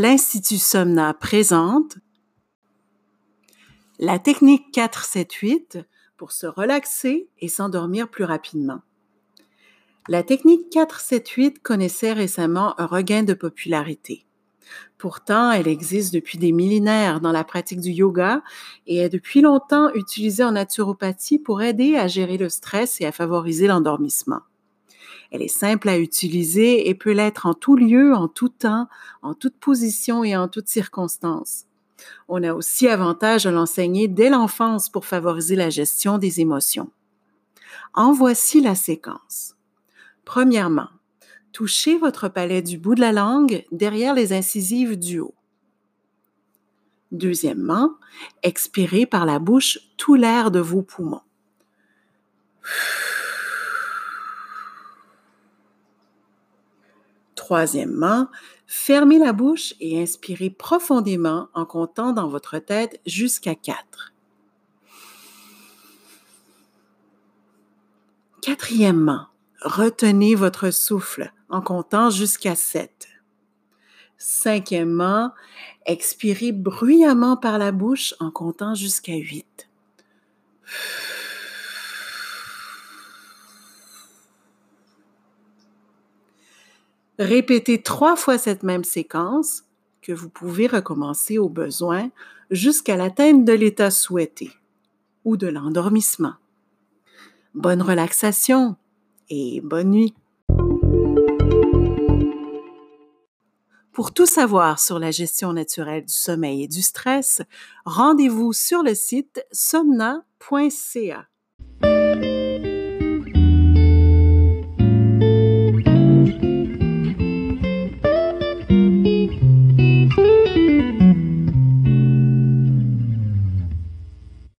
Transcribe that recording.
l'Institut Somna présente la technique 4-7-8 pour se relaxer et s'endormir plus rapidement. La technique 4-7-8 connaissait récemment un regain de popularité. Pourtant, elle existe depuis des millénaires dans la pratique du yoga et est depuis longtemps utilisée en naturopathie pour aider à gérer le stress et à favoriser l'endormissement. Elle est simple à utiliser et peut l'être en tout lieu, en tout temps, en toute position et en toutes circonstances. On a aussi avantage à l'enseigner dès l'enfance pour favoriser la gestion des émotions. En voici la séquence. Premièrement, touchez votre palais du bout de la langue derrière les incisives du haut. Deuxièmement, expirez par la bouche tout l'air de vos poumons. Troisièmement, fermez la bouche et inspirez profondément en comptant dans votre tête jusqu'à 4. Quatrièmement, retenez votre souffle en comptant jusqu'à 7. Cinquièmement, expirez bruyamment par la bouche en comptant jusqu'à 8. Répétez trois fois cette même séquence que vous pouvez recommencer au besoin jusqu'à l'atteinte de l'état souhaité ou de l'endormissement. Bonne relaxation et bonne nuit. Pour tout savoir sur la gestion naturelle du sommeil et du stress, rendez-vous sur le site somna.ca.